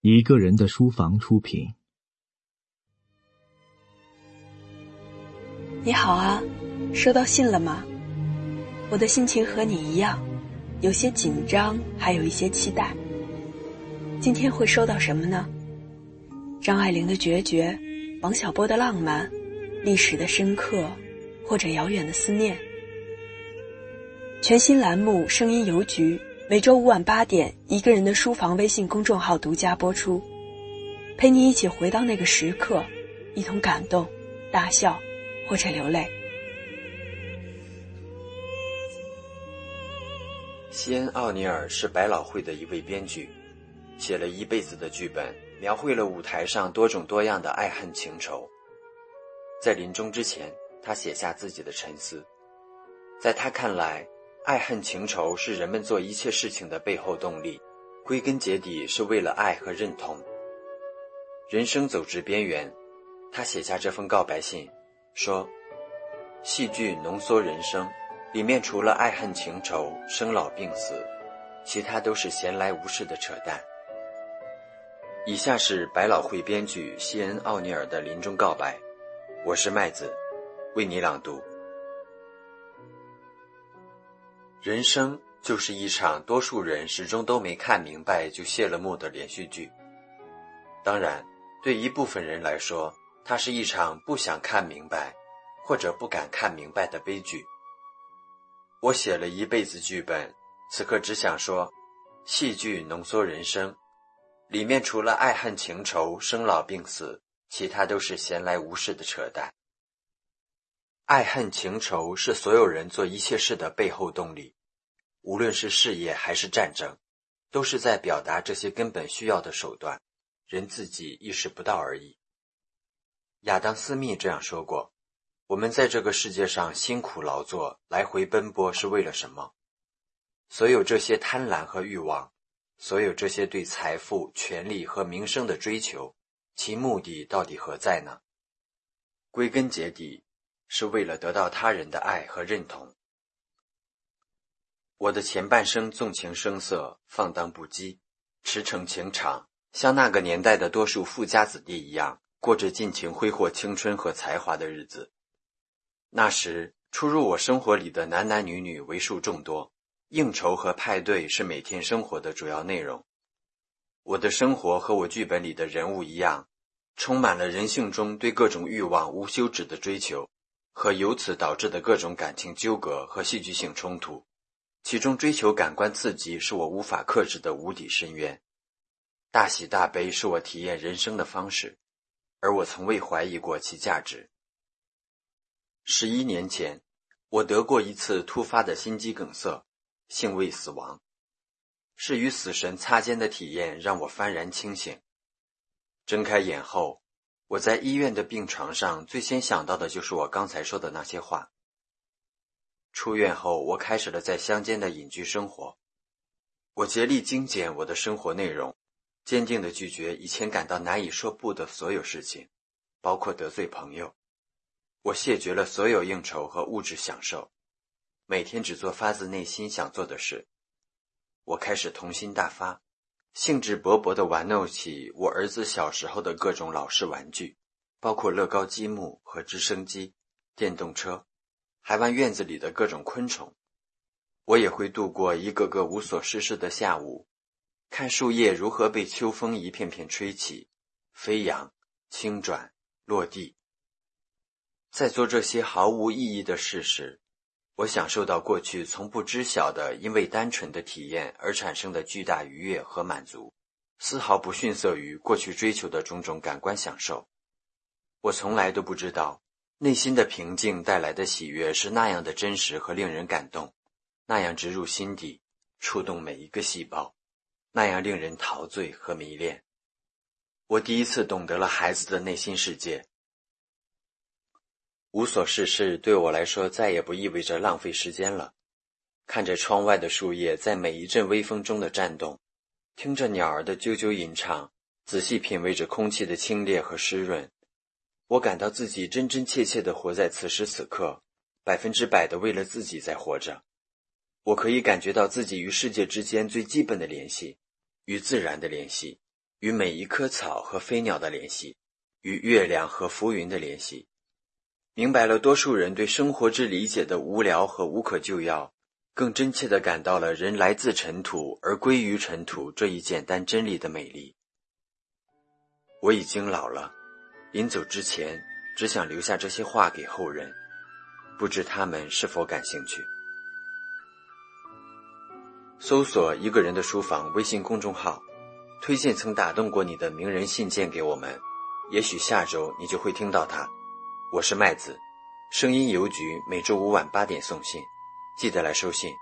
一个人的书房出品。你好啊，收到信了吗？我的心情和你一样，有些紧张，还有一些期待。今天会收到什么呢？张爱玲的决绝，王小波的浪漫，历史的深刻，或者遥远的思念。全新栏目《声音邮局》，每周五晚八点，一个人的书房微信公众号独家播出，陪你一起回到那个时刻，一同感动、大笑，或者流泪。西恩·奥尼尔是百老汇的一位编剧，写了一辈子的剧本，描绘了舞台上多种多样的爱恨情仇。在临终之前，他写下自己的沉思，在他看来，爱恨情仇是人们做一切事情的背后动力，归根结底是为了爱和认同。人生走至边缘，他写下这封告白信，说：“戏剧浓缩人生。”里面除了爱恨情仇、生老病死，其他都是闲来无事的扯淡。以下是百老汇编剧西恩·奥尼尔的临终告白，我是麦子，为你朗读。人生就是一场多数人始终都没看明白就谢了幕的连续剧。当然，对一部分人来说，它是一场不想看明白，或者不敢看明白的悲剧。我写了一辈子剧本，此刻只想说：戏剧浓缩人生，里面除了爱恨情仇、生老病死，其他都是闲来无事的扯淡。爱恨情仇是所有人做一切事的背后动力，无论是事业还是战争，都是在表达这些根本需要的手段，人自己意识不到而已。亚当·斯密这样说过。我们在这个世界上辛苦劳作、来回奔波是为了什么？所有这些贪婪和欲望，所有这些对财富、权力和名声的追求，其目的到底何在呢？归根结底，是为了得到他人的爱和认同。我的前半生纵情声色、放荡不羁、驰骋情场，像那个年代的多数富家子弟一样，过着尽情挥霍青春和才华的日子。那时，出入我生活里的男男女女为数众多，应酬和派对是每天生活的主要内容。我的生活和我剧本里的人物一样，充满了人性中对各种欲望无休止的追求，和由此导致的各种感情纠葛和戏剧性冲突。其中，追求感官刺激是我无法克制的无底深渊，大喜大悲是我体验人生的方式，而我从未怀疑过其价值。十一年前，我得过一次突发的心肌梗塞，幸未死亡。是与死神擦肩的体验让我幡然清醒。睁开眼后，我在医院的病床上，最先想到的就是我刚才说的那些话。出院后，我开始了在乡间的隐居生活。我竭力精简我的生活内容，坚定地拒绝以前感到难以说不的所有事情，包括得罪朋友。我谢绝了所有应酬和物质享受，每天只做发自内心想做的事。我开始童心大发，兴致勃勃地玩弄起我儿子小时候的各种老式玩具，包括乐高积木和直升机、电动车，还玩院子里的各种昆虫。我也会度过一个个无所事事的下午，看树叶如何被秋风一片片吹起、飞扬、轻转、落地。在做这些毫无意义的事时，我享受到过去从不知晓的，因为单纯的体验而产生的巨大愉悦和满足，丝毫不逊色于过去追求的种种感官享受。我从来都不知道，内心的平静带来的喜悦是那样的真实和令人感动，那样植入心底，触动每一个细胞，那样令人陶醉和迷恋。我第一次懂得了孩子的内心世界。无所事事对我来说再也不意味着浪费时间了。看着窗外的树叶在每一阵微风中的颤动，听着鸟儿的啾啾吟唱，仔细品味着空气的清冽和湿润，我感到自己真真切切地活在此时此刻，百分之百的为了自己在活着。我可以感觉到自己与世界之间最基本的联系，与自然的联系，与每一棵草和飞鸟的联系，与月亮和浮云的联系，明白了多数人对生活之理解的无聊和无可救药，更真切地感到了人来自尘土而归于尘土这一简单真理的美丽。我已经老了，临走之前，只想留下这些话给后人，不知他们是否感兴趣。搜索一个人的书房微信公众号，推荐曾打动过你的名人信件给我们，也许下周你就会听到它。我是麦子，声音邮局每周五晚八点送信，记得来收信。